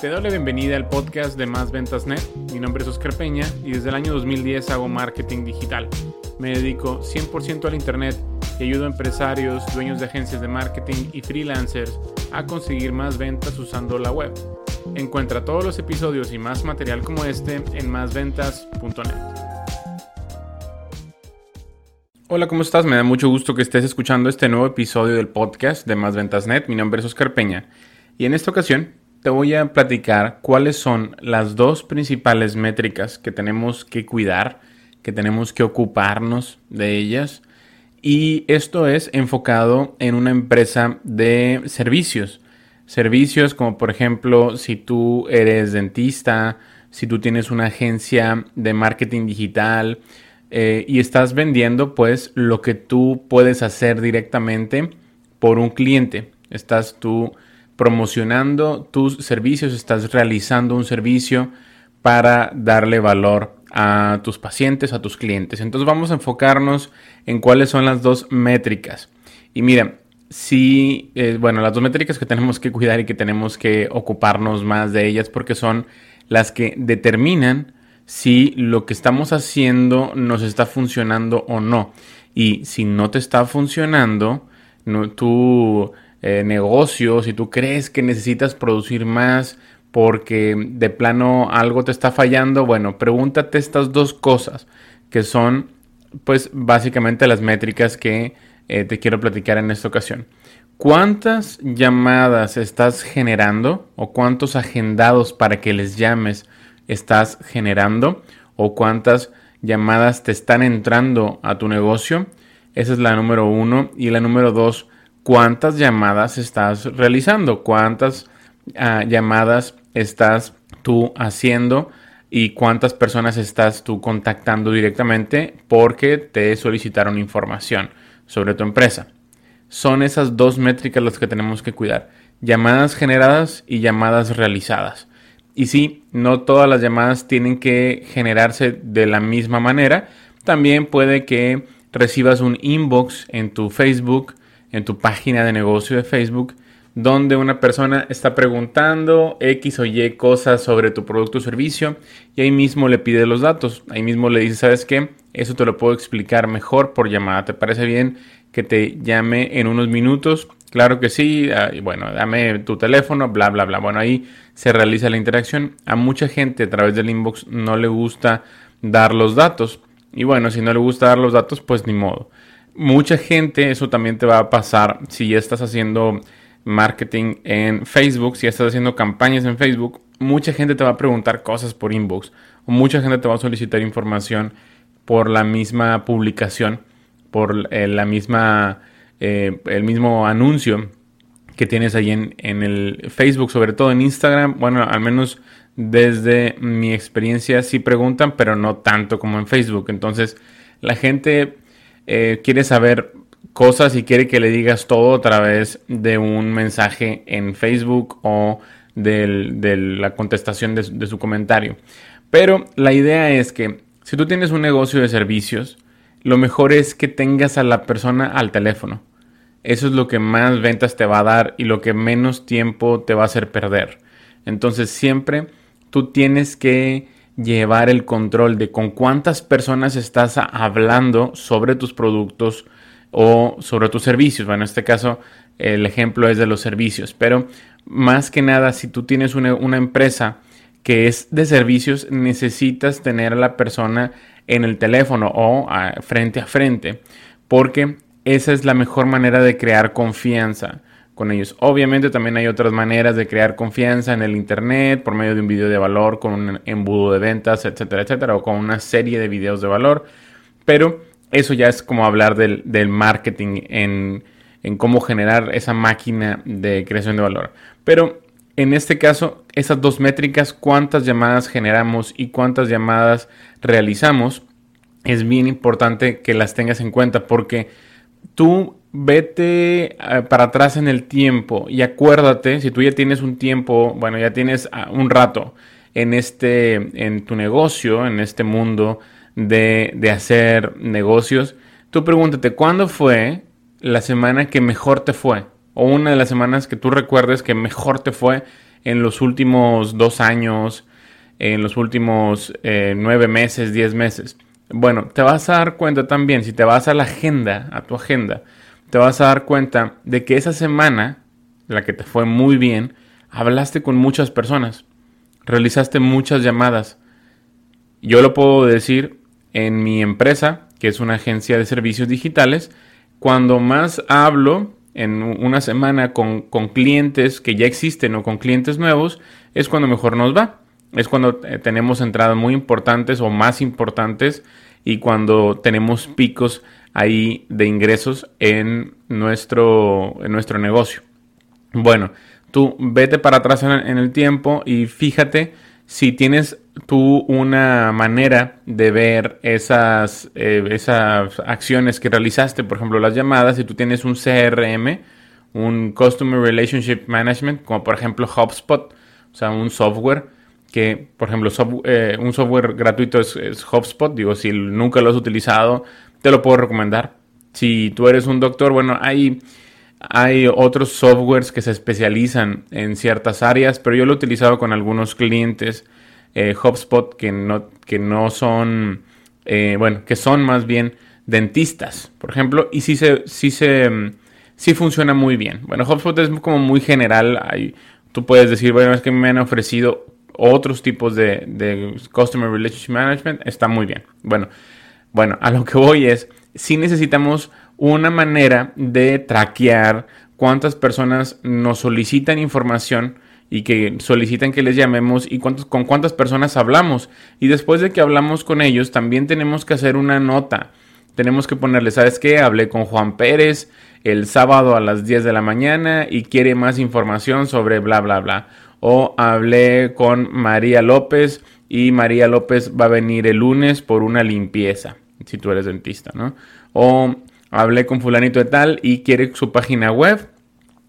Te doy la bienvenida al podcast de Más Ventas Net. Mi nombre es Oscar Peña y desde el año 2010 hago marketing digital. Me dedico 100% al Internet y ayudo a empresarios, dueños de agencias de marketing y freelancers a conseguir más ventas usando la web. Encuentra todos los episodios y más material como este en másventas.net. Hola, ¿cómo estás? Me da mucho gusto que estés escuchando este nuevo episodio del podcast de Más Ventas Net. Mi nombre es Oscar Peña y en esta ocasión te voy a platicar cuáles son las dos principales métricas que tenemos que cuidar, que tenemos que ocuparnos de ellas. Y esto es enfocado en una empresa de servicios. Servicios como por ejemplo si tú eres dentista, si tú tienes una agencia de marketing digital eh, y estás vendiendo pues lo que tú puedes hacer directamente por un cliente. Estás tú promocionando tus servicios, estás realizando un servicio para darle valor a tus pacientes, a tus clientes. Entonces vamos a enfocarnos en cuáles son las dos métricas. Y mira, si, eh, bueno, las dos métricas que tenemos que cuidar y que tenemos que ocuparnos más de ellas porque son las que determinan si lo que estamos haciendo nos está funcionando o no. Y si no te está funcionando, no, tú eh, negocio, si tú crees que necesitas producir más porque de plano algo te está fallando, bueno, pregúntate estas dos cosas que son pues básicamente las métricas que eh, te quiero platicar en esta ocasión. ¿Cuántas llamadas estás generando o cuántos agendados para que les llames estás generando o cuántas llamadas te están entrando a tu negocio? Esa es la número uno. Y la número dos, cuántas llamadas estás realizando, cuántas ah, llamadas estás tú haciendo y cuántas personas estás tú contactando directamente porque te solicitaron información sobre tu empresa. Son esas dos métricas las que tenemos que cuidar. Llamadas generadas y llamadas realizadas. Y sí, no todas las llamadas tienen que generarse de la misma manera. También puede que recibas un inbox en tu Facebook en tu página de negocio de Facebook donde una persona está preguntando X o Y cosas sobre tu producto o servicio y ahí mismo le pide los datos. Ahí mismo le dice, ¿sabes qué? Eso te lo puedo explicar mejor por llamada. ¿Te parece bien que te llame en unos minutos? Claro que sí. Ah, bueno, dame tu teléfono, bla, bla, bla. Bueno, ahí se realiza la interacción. A mucha gente a través del inbox no le gusta dar los datos. Y bueno, si no le gusta dar los datos, pues ni modo mucha gente, eso también te va a pasar si ya estás haciendo marketing en Facebook, si ya estás haciendo campañas en Facebook, mucha gente te va a preguntar cosas por inbox mucha gente te va a solicitar información por la misma publicación, por eh, la misma, eh, el mismo anuncio que tienes ahí en, en el Facebook, sobre todo en Instagram, bueno, al menos desde mi experiencia sí preguntan, pero no tanto como en Facebook. Entonces, la gente eh, quiere saber cosas y quiere que le digas todo a través de un mensaje en Facebook o de la contestación de, de su comentario. Pero la idea es que si tú tienes un negocio de servicios, lo mejor es que tengas a la persona al teléfono. Eso es lo que más ventas te va a dar y lo que menos tiempo te va a hacer perder. Entonces siempre tú tienes que llevar el control de con cuántas personas estás hablando sobre tus productos o sobre tus servicios. Bueno, en este caso el ejemplo es de los servicios, pero más que nada si tú tienes una, empresa que es de servicios, necesitas tener a la persona en el teléfono o frente a frente, porque esa es la mejor manera de crear confianza con ellos. Obviamente también hay otras maneras de crear confianza en el Internet por medio de un video de valor con un embudo de ventas, etcétera, etcétera, o con una serie de videos de valor. Pero eso ya es como hablar del, marketing en, en, cómo generar esa máquina de creación de valor. Pero en este caso, esas dos métricas, cuántas llamadas generamos y cuántas llamadas realizamos, es bien importante que las tengas en cuenta porque tú vete eh, para atrás en el tiempo y acuérdate, si tú ya tienes un tiempo, bueno, ya tienes ah, un rato en este, en tu negocio, en este mundo de, de hacer negocios, tú pregúntate, ¿cuándo fue la semana que mejor te fue? O una de las semanas que tú recuerdes que mejor te fue en los últimos dos años, en los últimos eh, nueve meses, diez meses. Bueno, te vas a dar cuenta también, si te vas a la agenda, a tu agenda, te vas a dar cuenta de que esa semana, la que te fue muy bien, hablaste con muchas personas, realizaste muchas llamadas. Yo lo puedo decir en mi empresa, que es una agencia de servicios digitales, cuando más hablo en una semana con, con clientes que ya existen o con clientes nuevos, es cuando mejor nos va es cuando eh, tenemos entradas muy importantes o más importantes y cuando tenemos picos ahí de ingresos en nuestro, en nuestro negocio. Bueno, tú vete para atrás en, el tiempo y fíjate si tienes tú una manera de ver esas, eh, esas acciones que realizaste, por ejemplo las llamadas, si tú tienes un CRM, un Customer Relationship Management, como por ejemplo HubSpot, o sea, un software que, por ejemplo, eh, un software gratuito es, HubSpot. Digo, si nunca lo has utilizado, te lo puedo recomendar. Si tú eres un doctor, bueno, hay, hay otros softwares que se especializan en ciertas áreas, pero yo lo he utilizado con algunos clientes eh, HubSpot que no, que no son, eh, bueno, que son más bien dentistas, por ejemplo, y sí se, sí se, sí funciona muy bien. Bueno, HubSpot es como muy general. Hay, tú puedes decir, bueno, es que me han ofrecido otros tipos de, Customer Relationship Management, está muy bien. Bueno, bueno, a lo que voy es, si necesitamos una manera de traquear cuántas personas nos solicitan información y que solicitan que les llamemos y cuántos, con cuántas personas hablamos. Y después de que hablamos con ellos, también tenemos que hacer una nota. Tenemos que ponerle, ¿sabes qué? Hablé con Juan Pérez el sábado a las 10 de la mañana y quiere más información sobre bla, bla, bla o hablé con María López y María López va a venir el lunes por una limpieza, si tú eres dentista, ¿no? O hablé con fulanito de tal y quiere su página web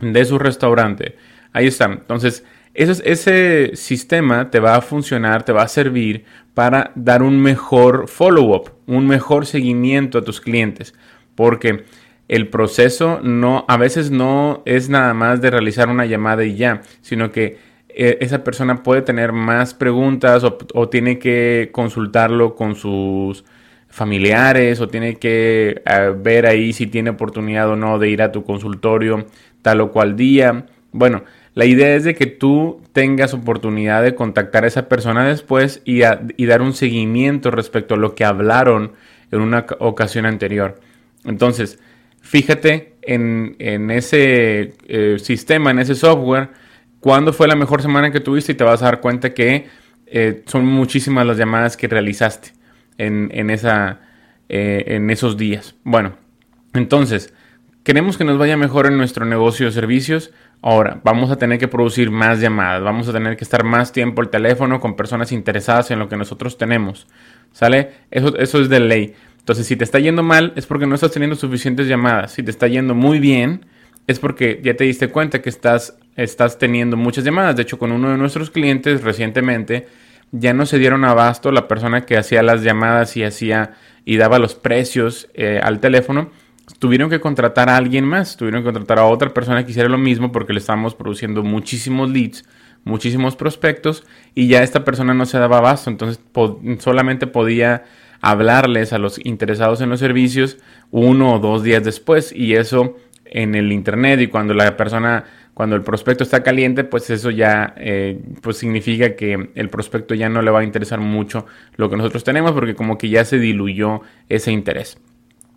de su restaurante. Ahí está. Entonces, ese, ese sistema te va a funcionar, te va a servir para dar un mejor follow-up, un mejor seguimiento a tus clientes. Porque el proceso no, a veces no es nada más de realizar una llamada y ya, sino que esa persona puede tener más preguntas o, tiene que consultarlo con sus familiares o tiene que eh, ver ahí si tiene oportunidad o no de ir a tu consultorio tal o cual día. Bueno, la idea es de que tú tengas oportunidad de contactar a esa persona después y, dar un seguimiento respecto a lo que hablaron en una ocasión anterior. Entonces, fíjate en, ese eh, sistema, en ese software, cuándo fue la mejor semana que tuviste y te vas a dar cuenta que eh, son muchísimas las llamadas que realizaste en, esa, eh, en esos días. Bueno, entonces, queremos que nos vaya mejor en nuestro negocio de servicios. Ahora, vamos a tener que producir más llamadas, vamos a tener que estar más tiempo al teléfono con personas interesadas en lo que nosotros tenemos. ¿Sale? Eso, eso es de ley. Entonces, si te está yendo mal, es porque no estás teniendo suficientes llamadas. Si te está yendo muy bien, es porque ya te diste cuenta que estás, estás teniendo muchas llamadas. De hecho, con uno de nuestros clientes recientemente ya no se dieron abasto la persona que hacía las llamadas y hacía y daba los precios eh, al teléfono. Tuvieron que contratar a alguien más, tuvieron que contratar a otra persona que hiciera lo mismo porque le estábamos produciendo muchísimos leads, muchísimos prospectos y ya esta persona no se daba abasto, entonces solamente podía hablarles a los interesados en los servicios uno o dos días después y eso en el internet y cuando la persona, cuando el prospecto está caliente, pues eso ya eh, pues significa que el prospecto ya no le va a interesar mucho lo que nosotros tenemos porque como que ya se diluyó ese interés.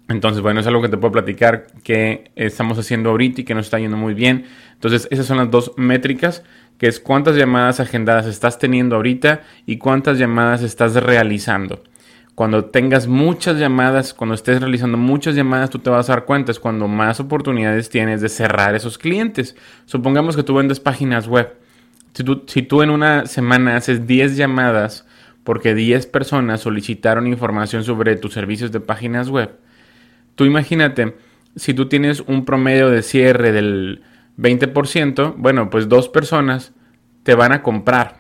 Entonces, bueno, es algo que te puedo platicar que estamos haciendo ahorita y que nos está yendo muy bien. Entonces, esas son las dos métricas, que es cuántas llamadas agendadas estás teniendo ahorita y cuántas llamadas estás realizando cuando tengas muchas llamadas, cuando estés realizando muchas llamadas, tú te vas a dar cuenta, es cuando más oportunidades tienes de cerrar esos clientes. Supongamos que tú vendes páginas web. Tú, si tú en una semana haces 10 llamadas porque 10 personas solicitaron información sobre tus servicios de páginas web, tú imagínate, si tú tienes un promedio de cierre del 20%, bueno, pues dos personas te van a comprar.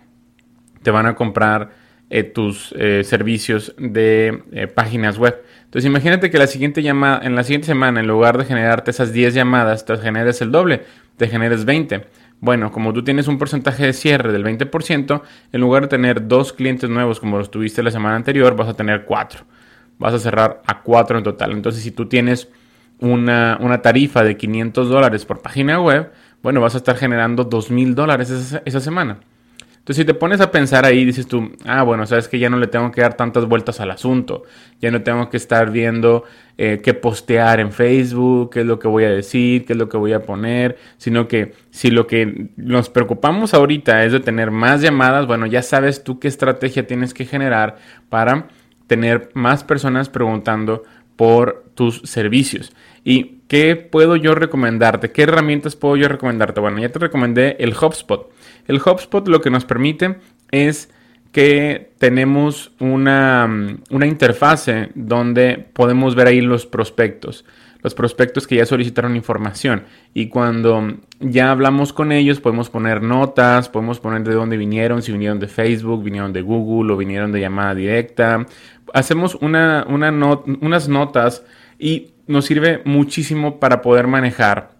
Te van a comprar eh, tus eh, servicios de eh, páginas web. Entonces imagínate que la siguiente llamada, en la siguiente semana, en lugar de generarte esas 10 llamadas, te generes el doble, te generes 20. Bueno, como tú tienes un porcentaje de cierre del 20%, en lugar de tener dos clientes nuevos como los tuviste la semana anterior, vas a tener cuatro. Vas a cerrar a cuatro en total. Entonces, si tú tienes una, tarifa de 500 dólares por página web, bueno, vas a estar generando 2.000 dólares esa semana. Entonces, si te pones a pensar ahí, dices tú, ah, bueno, sabes que ya no le tengo que dar tantas vueltas al asunto, ya no tengo que estar viendo eh, qué postear en Facebook, qué es lo que voy a decir, qué es lo que voy a poner, sino que si lo que nos preocupamos ahorita es de tener más llamadas, bueno, ya sabes tú qué estrategia tienes que generar para tener más personas preguntando por tus servicios. ¿Y qué puedo yo recomendarte? ¿Qué herramientas puedo yo recomendarte? Bueno, ya te recomendé el HubSpot. El HubSpot lo que nos permite es que tenemos una, una interfase donde podemos ver ahí los prospectos los prospectos que ya solicitaron información. Y cuando ya hablamos con ellos, podemos poner notas, podemos poner de dónde vinieron, si vinieron de Facebook, vinieron de Google o vinieron de llamada directa. Hacemos una, unas notas y nos sirve muchísimo para poder manejar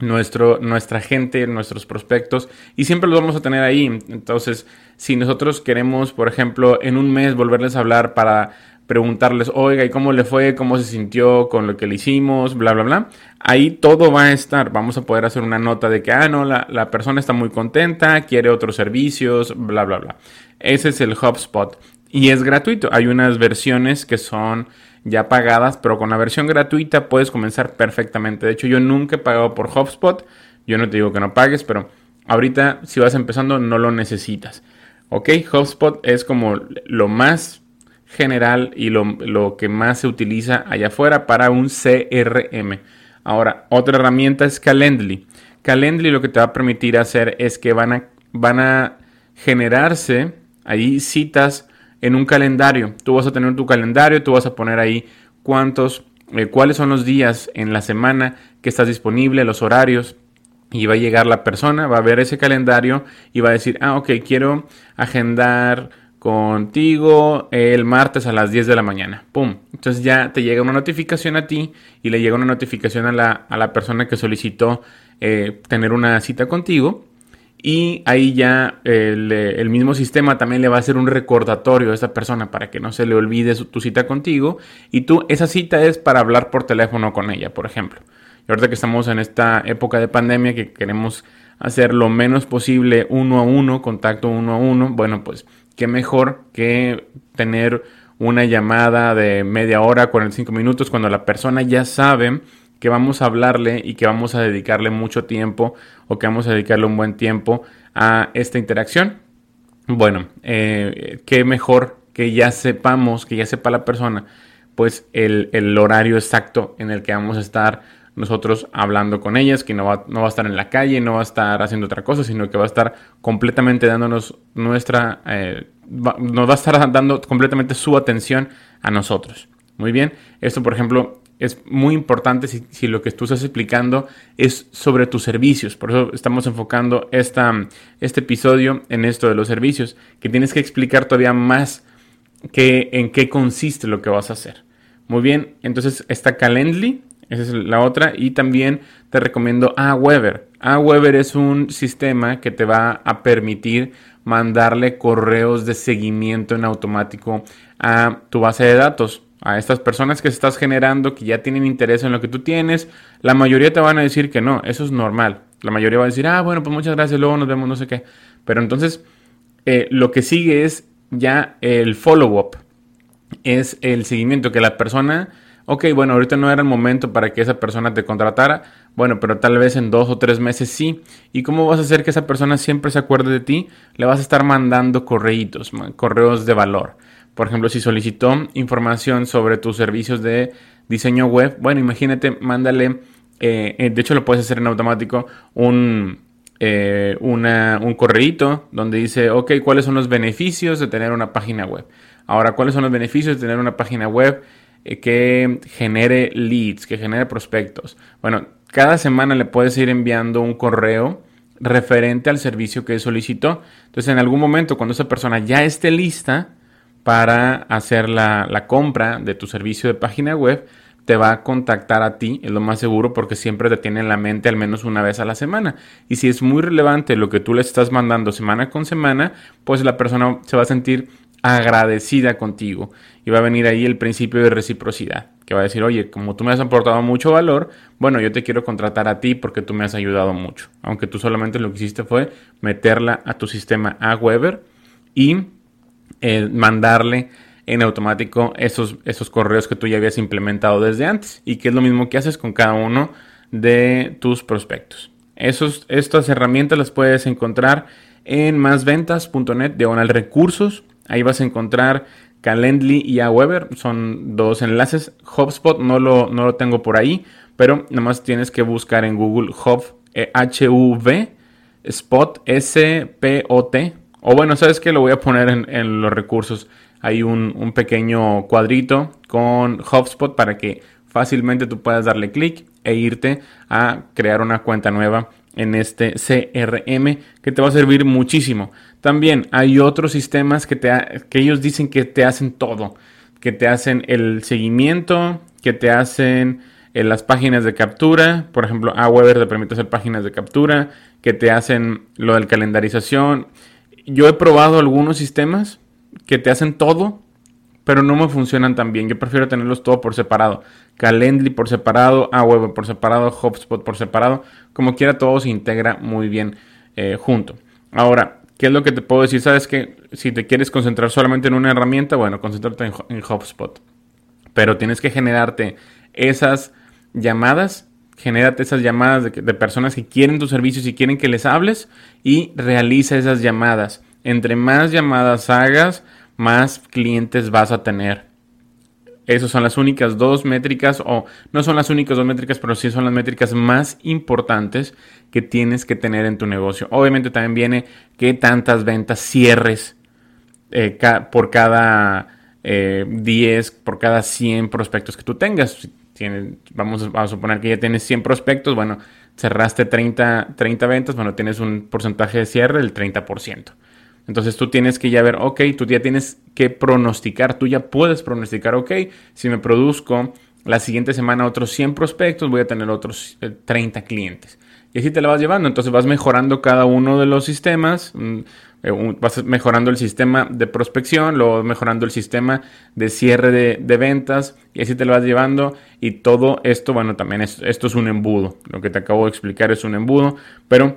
nuestro, nuestra gente, nuestros prospectos, y siempre los vamos a tener ahí. Entonces, si nosotros queremos, por ejemplo, en un mes volverles a hablar para preguntarles, oiga, ¿y cómo le fue? ¿Cómo se sintió con lo que le hicimos? Bla, bla, bla. Ahí todo va a estar. Vamos a poder hacer una nota de que, ah, no, la, la persona está muy contenta, quiere otros servicios, bla, bla, bla. Ese es el HubSpot. Y es gratuito. Hay unas versiones que son ya pagadas, pero con la versión gratuita puedes comenzar perfectamente. De hecho, yo nunca he pagado por HubSpot. Yo no te digo que no pagues, pero ahorita si vas empezando no lo necesitas. Ok, HubSpot es como lo más general y lo, que más se utiliza allá afuera para un CRM. Ahora, otra herramienta es Calendly. Calendly lo que te va a permitir hacer es que van a, van a generarse ahí citas en un calendario. Tú vas a tener tu calendario, tú vas a poner ahí cuántos, eh, cuáles son los días en la semana que estás disponible, los horarios. Y va a llegar la persona, va a ver ese calendario y va a decir, ah, ok, quiero agendar contigo el martes a las 10 de la mañana. ¡Pum! Entonces ya te llega una notificación a ti y le llega una notificación a la, a la persona que solicitó eh, tener una cita contigo y ahí ya el, mismo sistema también le va a hacer un recordatorio a esa persona para que no se le olvide tu cita contigo. Y tú, esa cita es para hablar por teléfono con ella, por ejemplo. Y ahorita que estamos en esta época de pandemia que queremos hacer lo menos posible uno a uno, contacto uno a uno, bueno, pues qué mejor que tener una llamada de media hora, 45 minutos, cuando la persona ya sabe que vamos a hablarle y que vamos a dedicarle mucho tiempo o que vamos a dedicarle un buen tiempo a esta interacción. Bueno, eh, qué mejor que ya sepamos, que ya sepa la persona, pues el, horario exacto en el que vamos a estar nosotros hablando con ellas, que no va, no va, a estar en la calle, no va a estar haciendo otra cosa, sino que va a estar completamente dándonos nuestra, eh, nos va a estar dando completamente su atención a nosotros. Muy bien, esto por ejemplo es muy importante si, lo que tú estás explicando es sobre tus servicios. Por eso estamos enfocando este episodio en esto de los servicios, que tienes que explicar todavía más que, en qué consiste lo que vas a hacer. Muy bien, entonces está Calendly, esa es la otra, y también te recomiendo Aweber. Aweber es un sistema que te va a permitir mandarle correos de seguimiento en automático a tu base de datos a estas personas que estás generando que ya tienen interés en lo que tú tienes, la mayoría te van a decir que no, eso es normal. La mayoría va a decir, ah, bueno, pues muchas gracias, luego nos vemos, no sé qué. Pero entonces, eh, lo que sigue es ya el follow-up, es el seguimiento, que la persona, ok, bueno, ahorita no era el momento para que esa persona te contratara, bueno, pero tal vez en dos o tres meses sí. ¿Y cómo vas a hacer que esa persona siempre se acuerde de ti? Le vas a estar mandando correitos, correos de valor. Por ejemplo, si solicitó información sobre tus servicios de diseño web, bueno, imagínate, mándale, eh, eh, de hecho lo puedes hacer en automático, un, eh, un donde dice, ok, ¿cuáles son los beneficios de tener una página web? Ahora, ¿cuáles son los beneficios de tener una página web que genere leads, que genere prospectos? Bueno, cada semana le puedes ir enviando un correo referente al servicio que solicitó. Entonces, en algún momento, cuando esa persona ya esté lista, para hacer la, compra de tu servicio de página web, te va a contactar a ti, es lo más seguro porque siempre te tiene en la mente al menos una vez a la semana. Y si es muy relevante lo que tú le estás mandando semana con semana, pues la persona se va a sentir agradecida contigo y va a venir ahí el principio de reciprocidad, que va a decir, oye, como tú me has aportado mucho valor, bueno, yo te quiero contratar a ti porque tú me has ayudado mucho, aunque tú solamente lo que hiciste fue meterla a tu sistema Aweber y eh, mandarle en automático esos, esos correos que tú ya habías implementado desde antes y que es lo mismo que haces con cada uno de tus prospectos. Esos, estas herramientas las puedes encontrar en másventas.net de recursos. Ahí vas a encontrar Calendly y Aweber. Son dos enlaces. HubSpot no lo, no lo tengo por ahí, pero nada más tienes que buscar en Google Hub, H-U-V, eh, Spot, S-P-O-T. O bueno, sabes que lo voy a poner en los recursos hay un, pequeño cuadrito con HubSpot para que fácilmente tú puedas darle clic e irte a crear una cuenta nueva en este CRM que te va a servir muchísimo. También hay otros sistemas que, te que ellos dicen que te hacen todo, que te hacen el seguimiento, que te hacen en eh, las páginas de captura, por ejemplo, Aweber te permite hacer páginas de captura, que te hacen lo del calendarización. Yo he probado algunos sistemas que te hacen todo, pero no me funcionan tan bien. Yo prefiero tenerlos todo por separado. Calendly por separado, Aweber por separado, HubSpot por separado. Como quiera, todo se integra muy bien eh, junto. Ahora, ¿qué es lo que te puedo decir? Sabes que si te quieres concentrar solamente en una herramienta, bueno, concéntrate en, HubSpot. Pero tienes que generarte esas llamadas genérate esas llamadas de, personas que quieren tus servicios y quieren que les hables y realiza esas llamadas entre más llamadas hagas, más clientes vas a tener. Esas son las únicas dos métricas, o no son las únicas dos métricas, pero sí son las métricas más importantes que tienes que tener en tu negocio. Obviamente también viene qué tantas ventas cierres eh, por cada 10, eh, por cada 100 prospectos que tú tengas. Vamos, a suponer que ya tienes 100 prospectos, bueno, cerraste 30, 30 ventas, bueno, tienes un porcentaje de cierre del 30%. Entonces tú tienes que ya ver, ok, tú ya tienes que pronosticar, tú ya puedes pronosticar, ok, si me produzco la siguiente semana otros 100 prospectos, voy a tener otros 30 eh, clientes. Y así te la vas llevando, entonces vas mejorando cada uno de los sistemas, eh, vas mejorando el sistema de prospección, luego mejorando el sistema de cierre de, ventas y así te lo vas llevando y todo esto, bueno, también esto es un embudo, lo que te acabo de explicar es un embudo, pero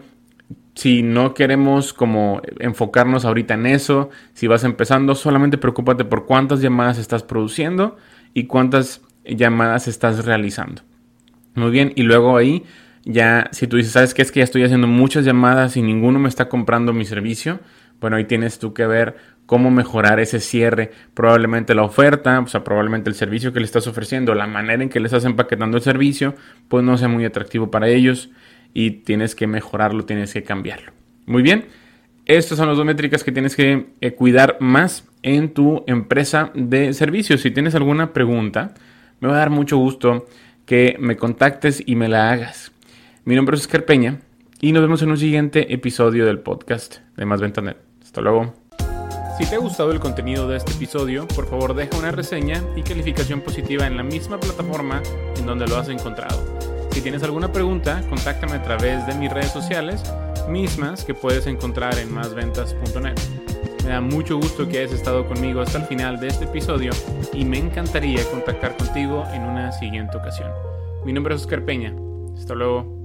si no queremos como enfocarnos ahorita en eso, si vas empezando, solamente preocúpate por cuántas llamadas estás produciendo y cuántas llamadas estás realizando. Muy bien, y luego ahí ya, si tú dices, sabes que es que ya estoy haciendo muchas llamadas y ninguno me está comprando mi servicio, bueno, ahí tienes tú que ver cómo mejorar ese cierre, probablemente la oferta, o sea, probablemente el servicio que le estás ofreciendo, la manera en que le estás empaquetando el servicio, pues no sea muy atractivo para ellos y tienes que mejorarlo, tienes que cambiarlo. Muy bien, estas son las dos métricas que tienes que eh, cuidar más en tu empresa de servicios. Si tienes alguna pregunta, me va a dar mucho gusto que me contactes y me la hagas. Mi nombre es Oscar Peña y nos vemos en un siguiente episodio del podcast de Más Ventanet. Hasta luego. Si te ha gustado el contenido de este episodio, por favor deja una reseña y calificación positiva en la misma plataforma en donde lo has encontrado. Si tienes alguna pregunta, contáctame a través de mis redes sociales, mismas que puedes encontrar en másventas.net. Me da mucho gusto que hayas estado conmigo hasta el final de este episodio y me encantaría contactar contigo en una siguiente ocasión. Mi nombre es Oscar Peña. Hasta luego.